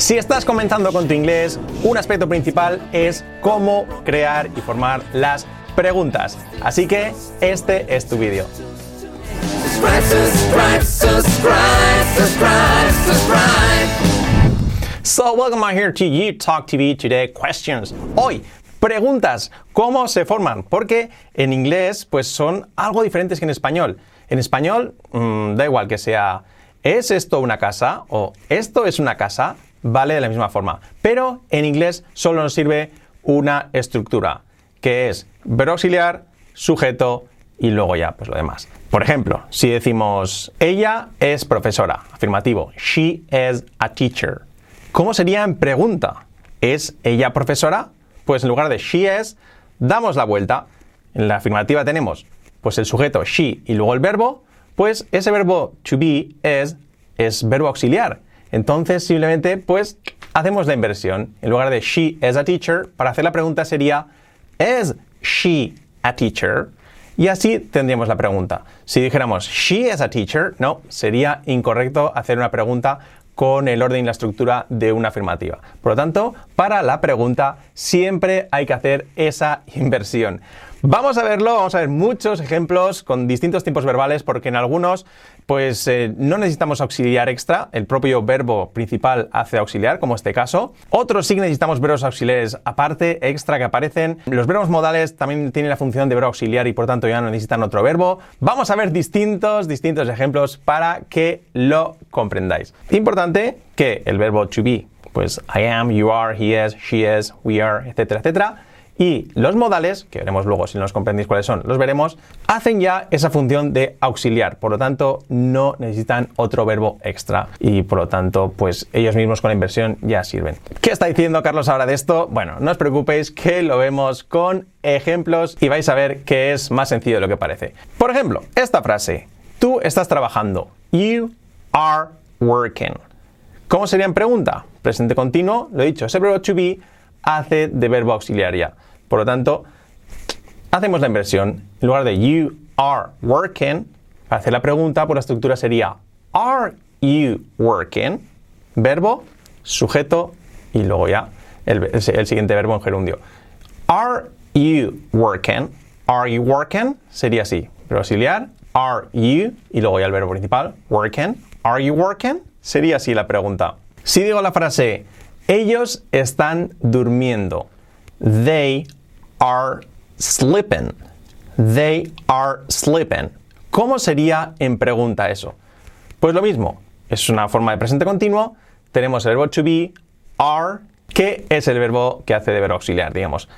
Si estás comenzando con tu inglés, un aspecto principal es cómo crear y formar las preguntas. Así que este es tu vídeo. So welcome here to You Talk TV today questions. Hoy preguntas, ¿cómo se forman? Porque en inglés pues son algo diferentes que en español. En español mm, da igual que sea ¿es esto una casa? o ¿esto es una casa? Vale de la misma forma. Pero en inglés solo nos sirve una estructura, que es verbo auxiliar, sujeto y luego ya, pues lo demás. Por ejemplo, si decimos ella es profesora, afirmativo, she is a teacher. ¿Cómo sería en pregunta? ¿Es ella profesora? Pues en lugar de she is, damos la vuelta. En la afirmativa tenemos pues el sujeto she y luego el verbo, pues ese verbo to be es, es verbo auxiliar. Entonces simplemente pues hacemos la inversión. En lugar de she is a teacher, para hacer la pregunta sería ¿Is she a teacher? Y así tendríamos la pregunta. Si dijéramos she is a teacher, no, sería incorrecto hacer una pregunta con el orden y la estructura de una afirmativa. Por lo tanto, para la pregunta siempre hay que hacer esa inversión. Vamos a verlo, vamos a ver muchos ejemplos con distintos tiempos verbales porque en algunos pues eh, no necesitamos auxiliar extra, el propio verbo principal hace auxiliar, como este caso. Otros sí necesitamos verbos auxiliares aparte, extra que aparecen. Los verbos modales también tienen la función de verbo auxiliar y por tanto ya no necesitan otro verbo. Vamos a ver distintos, distintos ejemplos para que lo comprendáis. Importante que el verbo to be, pues I am, you are, he is, she is, we are, etcétera, etcétera y los modales, que veremos luego si no los comprendéis cuáles son, los veremos, hacen ya esa función de auxiliar. Por lo tanto, no necesitan otro verbo extra. Y por lo tanto, pues ellos mismos con la inversión ya sirven. ¿Qué está diciendo Carlos ahora de esto? Bueno, no os preocupéis que lo vemos con ejemplos y vais a ver que es más sencillo de lo que parece. Por ejemplo, esta frase. Tú estás trabajando. You are working. ¿Cómo sería en pregunta? Presente continuo, lo he dicho, ese verbo to be hace de verbo auxiliar ya. Por lo tanto, hacemos la inversión. En lugar de you are working, para hacer la pregunta, por la estructura sería Are you working? Verbo, sujeto y luego ya el, siguiente verbo en gerundio. Are you working? Are you working? Sería así. Verbo auxiliar, are you y luego ya el verbo principal, working. Are you working? Sería así la pregunta. Si digo la frase, ellos están durmiendo. They are sleeping. They are sleeping. ¿Cómo sería en pregunta eso? Pues lo mismo, es una forma de presente continuo. Tenemos el verbo to be, are, que es el verbo que hace de verbo auxiliar, digamos.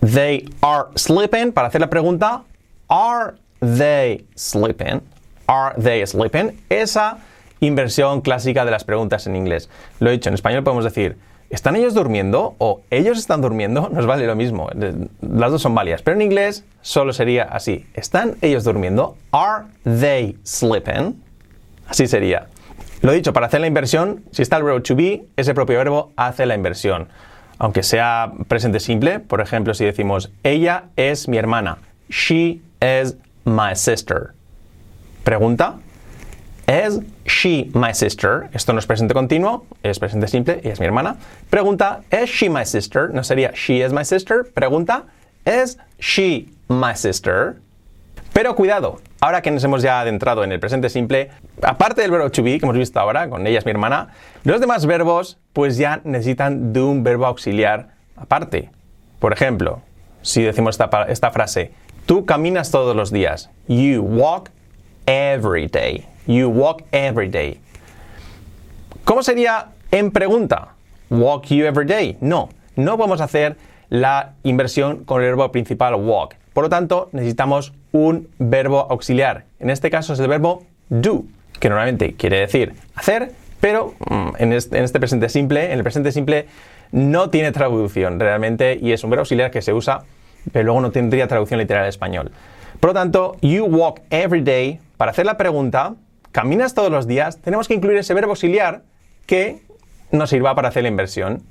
They are sleeping. Para hacer la pregunta, are they sleeping? Are they sleeping? Esa inversión clásica de las preguntas en inglés. Lo he dicho, en español podemos decir, ¿Están ellos durmiendo o ellos están durmiendo? Nos vale lo mismo. Las dos son válidas. Pero en inglés solo sería así. ¿Están ellos durmiendo? ¿Are they sleeping? Así sería. Lo dicho, para hacer la inversión, si está el verbo to be, ese propio verbo hace la inversión. Aunque sea presente simple, por ejemplo, si decimos ella es mi hermana. She is my sister. Pregunta, ¿Es she my sister? Esto no es presente continuo, es presente simple, y es mi hermana. Pregunta, ¿es she my sister? No sería she is my sister. Pregunta, ¿es she my sister? Pero cuidado, ahora que nos hemos ya adentrado en el presente simple, aparte del verbo to be que hemos visto ahora, con ella es mi hermana, los demás verbos pues ya necesitan de un verbo auxiliar aparte. Por ejemplo, si decimos esta, esta frase, tú caminas todos los días. You walk every day. You walk every day. ¿Cómo sería en pregunta? Walk you every day. No, no vamos a hacer la inversión con el verbo principal walk. Por lo tanto, necesitamos un verbo auxiliar. En este caso es el verbo do, que normalmente quiere decir hacer, pero mm, en este, en presente simple, en el presente simple no tiene traducción realmente y es un verbo auxiliar que se usa, pero luego no tendría traducción literal al español. Por lo tanto, you walk every day, para hacer la pregunta, caminas todos los días, tenemos que incluir ese verbo auxiliar que nos sirva para hacer la inversión.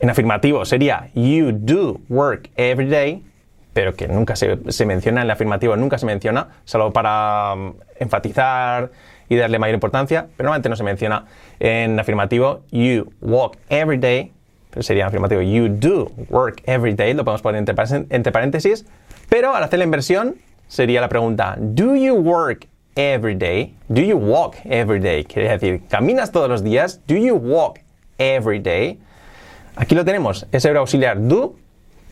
En afirmativo sería you do work every day, pero que nunca se, menciona en afirmativo, nunca se menciona, salvo para um, enfatizar y darle mayor importancia, pero normalmente no se menciona en afirmativo. You walk every day, pero sería afirmativo. You do work every day, lo podemos poner entre paréntesis, pero al hacer la inversión sería la pregunta, ¿Do you work every day? ¿Do you walk every day? Quiere decir, ¿caminas todos los días? ¿Do you walk every day? Aquí lo tenemos, ese verbo auxiliar do,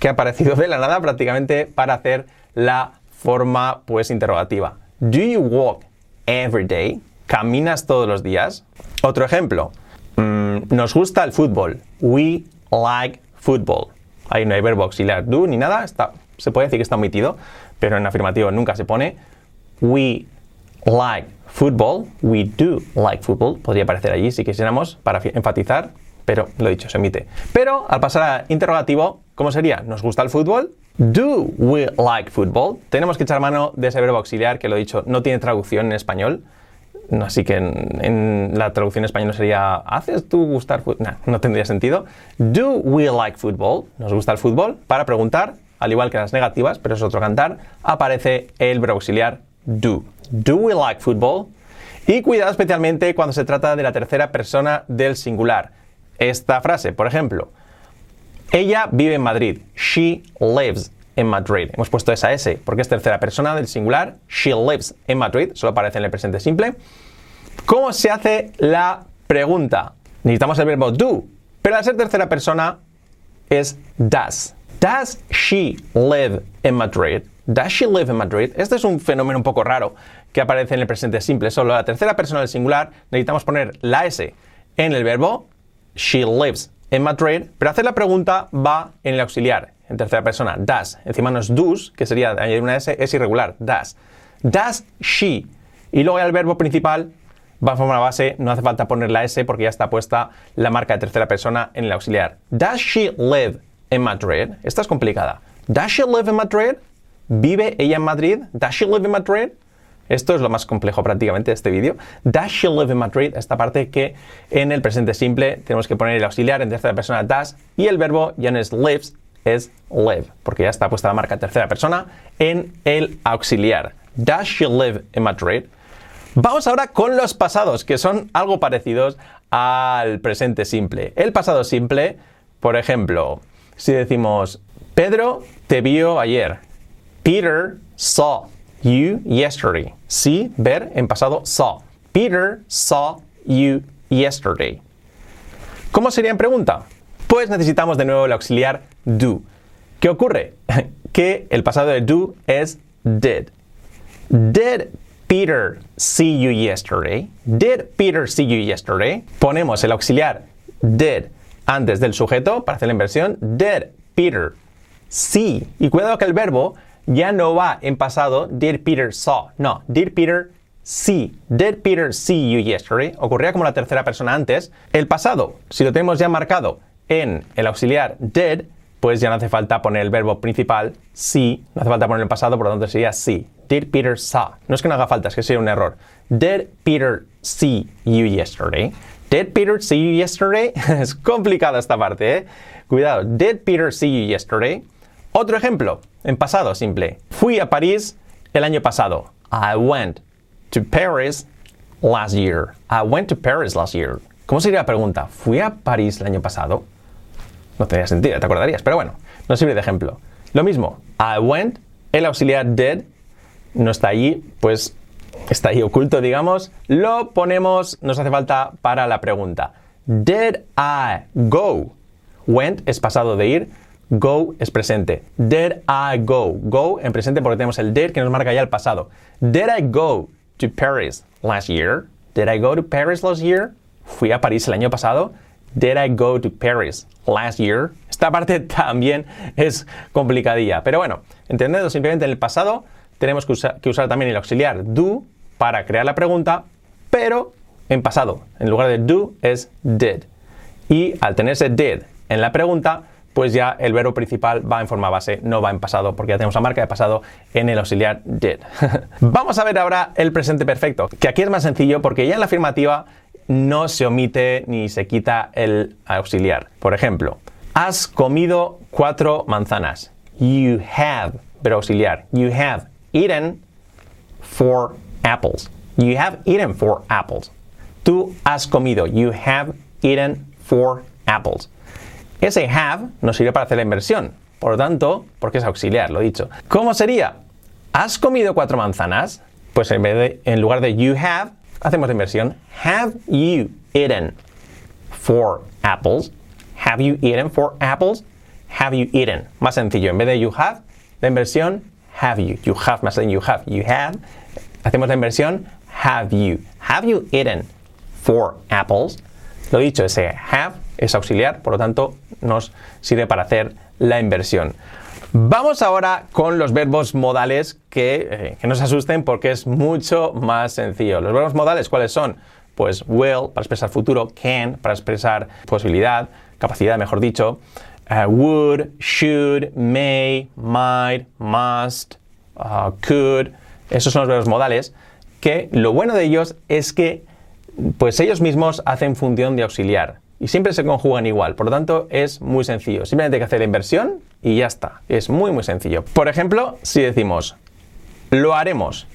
que ha aparecido de la nada prácticamente para hacer la forma pues interrogativa. Do you walk every day? ¿Caminas todos los días? Otro ejemplo. Mm, nos gusta el fútbol. We like football. Ahí no hay verbo auxiliar do ni nada. Se puede decir que está omitido, pero en afirmativo nunca se pone. We like football. We do like football. Podría aparecer allí si quisiéramos para enfatizar, pero lo dicho, se omite. Pero al pasar a interrogativo, ¿cómo sería? ¿Nos gusta el fútbol? Do we like football? Tenemos que echar mano de ese verbo auxiliar que lo he dicho, no tiene traducción en español. Así que en, la traducción en español sería ¿Haces tú gustar fútbol? no tendría sentido. Do we like football? ¿Nos gusta el fútbol? Para preguntar, al igual que las negativas, pero es otro cantar, aparece el verbo auxiliar do. Do we like football? Y cuidado especialmente cuando se trata de la tercera persona del singular. Esta frase, por ejemplo, ella vive en Madrid. She lives in Madrid. Hemos puesto esa S porque es tercera persona del singular. She lives in Madrid. Solo aparece en el presente simple. ¿Cómo se hace la pregunta? Necesitamos el verbo do, pero al ser tercera persona es does. Does she live in Madrid? Does she live in Madrid? Este es un fenómeno un poco raro que aparece en el presente simple. Solo la tercera persona del singular necesitamos poner la S en el verbo. She lives en Madrid, pero hacer la pregunta va en el auxiliar, en tercera persona, does. Encima no es does, que sería añadir una S, es irregular, does. Does she. Y luego el verbo principal va a formar base, no hace falta poner la S porque ya está puesta la marca de tercera persona en el auxiliar. Does she live in Madrid? Esta es complicada. Does she live in Madrid? ¿Vive ella en Madrid? Does she live in Madrid? Esto es lo más complejo prácticamente de este vídeo. Does she live in Madrid? Esta parte que en el presente simple tenemos que poner el auxiliar en tercera persona does y el verbo ya no es lives, es live, porque ya está puesta la marca tercera persona en el auxiliar. Does she live in Madrid? Vamos ahora con los pasados, que son algo parecidos al presente simple. El pasado simple, por ejemplo, si decimos, Pedro te vio ayer. Peter saw you yesterday. See, ver en pasado saw. Peter saw you yesterday. ¿Cómo sería en pregunta? Pues necesitamos de nuevo el auxiliar do. ¿Qué ocurre? que el pasado de do es did. Did Peter see you yesterday? Did Peter see you yesterday? Ponemos el auxiliar did antes del sujeto para hacer la inversión. Did Peter see? Y cuidado que el verbo ya no va en pasado, did Peter saw. No, did Peter see. Did Peter see you yesterday? Ocurría como la tercera persona antes. El pasado, si lo tenemos ya marcado en el auxiliar did, pues ya no hace falta poner el verbo principal see, no hace falta poner el pasado, por lo tanto sería see. Did Peter saw. No es que no haga falta, es que sería un error. Did Peter see you yesterday? Did Peter see you yesterday? es complicada esta parte, ¿eh? Cuidado. Did Peter see you yesterday? Otro ejemplo, en pasado simple. Fui a París el año pasado. I went to Paris last year. I went to Paris last year. ¿Cómo sería la pregunta? ¿Fui a París el año pasado? No tendría sentido, te acordarías, pero bueno, no sirve de ejemplo. Lo mismo, I went, el auxiliar did, no está allí, pues está ahí oculto, digamos. Lo ponemos, nos hace falta para la pregunta. Did I go? Went es pasado de ir, Go es presente. Did I go? Go en presente porque tenemos el did que nos marca ya el pasado. Did I go to Paris last year? Did I go to Paris last year? Fui a París el año pasado. Did I go to Paris last year? Esta parte también es complicadilla. Pero bueno, entendiendo simplemente en el pasado, tenemos que, que usar también el auxiliar do para crear la pregunta, pero en pasado. En lugar de do es did. Y al tenerse did en la pregunta, pues ya el verbo principal va en forma base, no va en pasado, porque ya tenemos la marca de pasado en el auxiliar did. Vamos a ver ahora el presente perfecto, que aquí es más sencillo porque ya en la afirmativa no se omite ni se quita el auxiliar. Por ejemplo, has comido cuatro manzanas. You have, verbo auxiliar. You have eaten four apples. You have eaten four apples. Tú has comido. You have eaten four apples. Ese have nos sirve para hacer la inversión. Por lo tanto, porque es auxiliar, lo dicho. ¿Cómo sería? ¿Has comido cuatro manzanas? Pues en, vez de, en lugar de you have, hacemos la inversión. Have you eaten four apples? Have you eaten four apples? Have you eaten? Más sencillo. En vez de you have, la inversión have you. You have más than you have. You have. Hacemos la inversión have you. Have you eaten four apples? Lo dicho, ese have es auxiliar, por lo tanto nos sirve para hacer la inversión. Vamos ahora con los verbos modales que, eh, que no se asusten porque es mucho más sencillo. Los verbos modales, ¿cuáles son? Pues will para expresar futuro, can para expresar posibilidad, capacidad, mejor dicho, uh, would, should, may, might, must, uh, could. Esos son los verbos modales que lo bueno de ellos es que pues ellos mismos hacen función de auxiliar y siempre se conjugan igual. Por lo tanto, es muy sencillo. Simplemente hay que hacer la inversión y ya está. Es muy, muy sencillo. Por ejemplo, si decimos, lo haremos,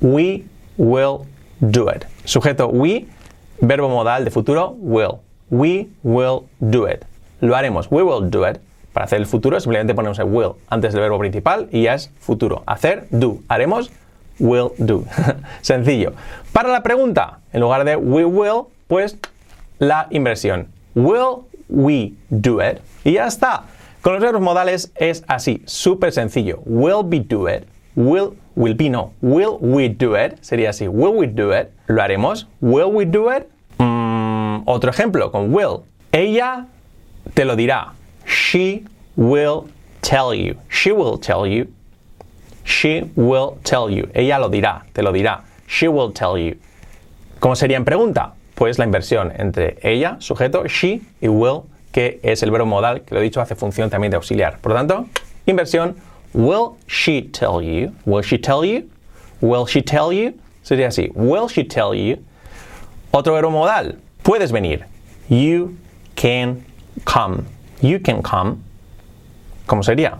we will do it. Sujeto we, verbo modal de futuro, will. We will do it. Lo haremos, we will do it. Para hacer el futuro simplemente ponemos el will antes del verbo principal y ya es futuro. Hacer, do. Haremos, will do. Sencillo. Para la pregunta, en lugar de we will, pues la inversión. Will we do it? Y ya está. Con los verbos modales es así, súper sencillo. Will be do it. Will, will be no. Will we do it? Sería así. Will we do it? ¿Lo haremos? Will we do it? Mm, otro ejemplo con will. Ella te lo dirá. She will tell you. She will tell you. She will tell you. Ella lo dirá, te lo dirá. She will tell you. ¿Cómo sería en pregunta? Pues la inversión entre ella, sujeto, she y will, que es el verbo modal, que lo he dicho, hace función también de auxiliar. Por lo tanto, inversión, will she tell you? Will she tell you? Will she tell you? Sería así, will she tell you? Otro verbo modal, puedes venir. You can come. You can come. ¿Cómo sería?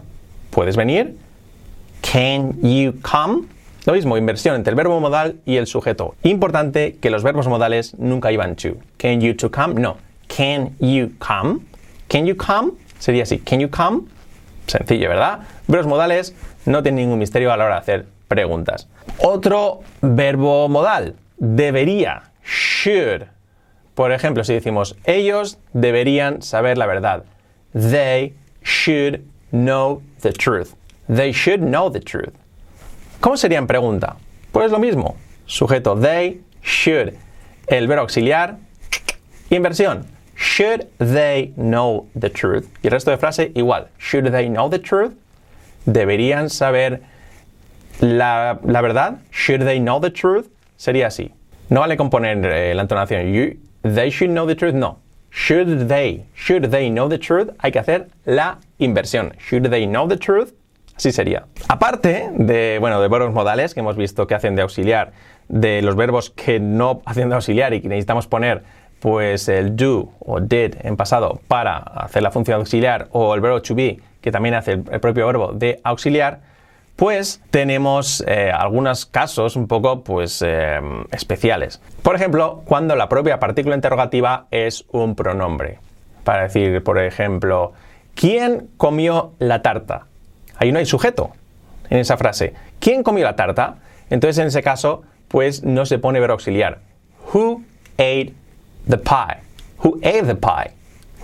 ¿Puedes venir? Can you come? Lo mismo, inversión entre el verbo modal y el sujeto. Importante que los verbos modales nunca iban to. Can you to come? No. Can you come? Can you come? Sería así. Can you come? Sencillo, ¿verdad? Verbos modales no tienen ningún misterio a la hora de hacer preguntas. Otro verbo modal. Debería. Should. Por ejemplo, si decimos ellos deberían saber la verdad. They should know the truth. They should know the truth. ¿Cómo sería en pregunta? Pues lo mismo. Sujeto they, should. El verbo auxiliar, inversión. Should they know the truth? Y el resto de frase igual. Should they know the truth? ¿Deberían saber la, verdad? Should they know the truth? Sería así. No vale componer eh, la entonación. You, they should know the truth. No. Should they, should they know the truth? Hay que hacer la inversión. Should they know the truth? Así sería. Aparte de, bueno, de verbos modales que hemos visto que hacen de auxiliar, de los verbos que no hacen de auxiliar y que necesitamos poner pues el do o did en pasado para hacer la función auxiliar o el verbo to be que también hace el, propio verbo de auxiliar, pues tenemos eh, algunos casos un poco pues eh, especiales. Por ejemplo, cuando la propia partícula interrogativa es un pronombre. Para decir, por ejemplo, ¿quién comió la tarta? Ahí no hay sujeto en esa frase. ¿Quién comió la tarta? Entonces en ese caso, pues no se pone verbo auxiliar. Who ate the pie? Who ate the pie?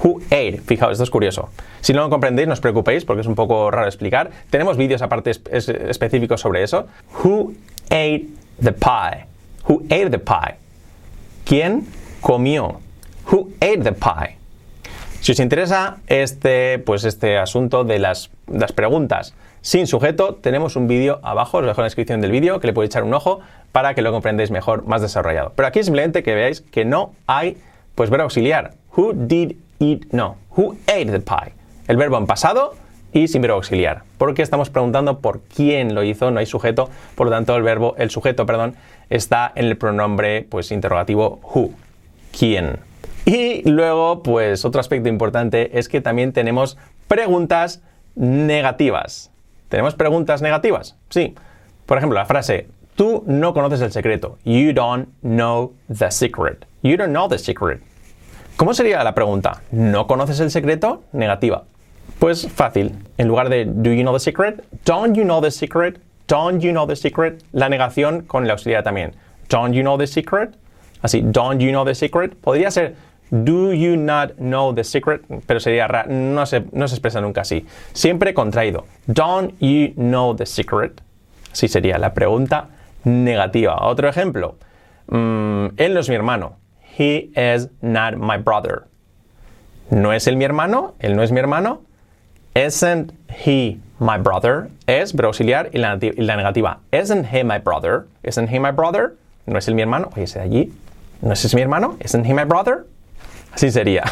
Who ate? Fijaos, esto es curioso. Si no lo comprendéis, no os preocupéis porque es un poco raro explicar. Tenemos vídeos aparte específicos sobre eso. Who ate the pie? Who ate the pie? ¿Quién comió? Who ate the pie? Si os interesa este, pues este asunto de las, las preguntas sin sujeto, tenemos un vídeo abajo, os dejo en la descripción del vídeo, que le podéis echar un ojo para que lo comprendáis mejor, más desarrollado. Pero aquí simplemente que veáis que no hay pues verbo auxiliar. Who did eat? No. Who ate the pie? El verbo en pasado y sin verbo auxiliar. Porque estamos preguntando por quién lo hizo, no hay sujeto, por lo tanto el verbo, el sujeto, perdón, está en el pronombre pues interrogativo who. ¿Quién? Y luego, pues otro aspecto importante es que también tenemos preguntas negativas. ¿Tenemos preguntas negativas? Sí. Por ejemplo, la frase tú no conoces el secreto. You don't know the secret. You don't know the secret. ¿Cómo sería la pregunta? ¿No conoces el secreto? Negativa. Pues fácil. En lugar de do you know the secret? Don't you know the secret? Don't you know the secret? La negación con la auxiliar también. Don't you know the secret? Así, don't you know the secret? Podría ser do you not know the secret, pero sería raro, no se, no se expresa nunca así. Siempre contraído. Don't you know the secret? Así sería la pregunta negativa. Otro ejemplo. Mm, él no es mi hermano. He is not my brother. ¿No es él mi hermano? ¿Él no es mi hermano? Isn't he my brother? Es verbo auxiliar y la, negativa. Isn't he my brother? Isn't he my brother? ¿No es él mi hermano? Oye, ese allí. ¿No es ese mi hermano? Isn't he my brother? Así sería.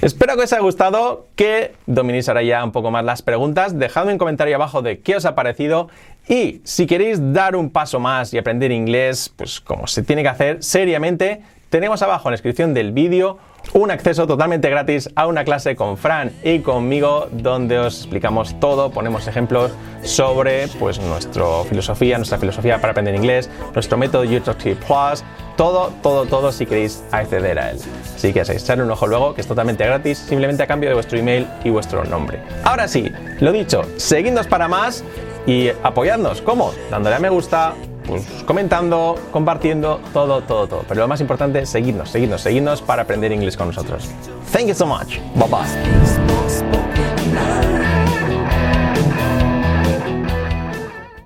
Espero que os haya gustado, que dominéis ahora ya un poco más las preguntas. Dejadme un comentario abajo de qué os ha parecido y si queréis dar un paso más y aprender inglés, pues como se tiene que hacer seriamente, tenemos abajo en la descripción del vídeo un acceso totalmente gratis a una clase con Fran y conmigo donde os explicamos todo, ponemos ejemplos sobre pues nuestra filosofía, nuestra filosofía para aprender inglés, nuestro método YouTube Plus, todo, todo, todo si queréis acceder a él. Así que echar un ojo luego, que es totalmente gratis, simplemente a cambio de vuestro email y vuestro nombre. Ahora sí, lo dicho, seguidnos para más y apoyadnos. ¿Cómo? Dándole a me gusta, pues, comentando, compartiendo, todo, todo, todo. Pero lo más importante es seguirnos, seguirnos, seguirnos para aprender inglés con nosotros. Thank you so much. Bye bye.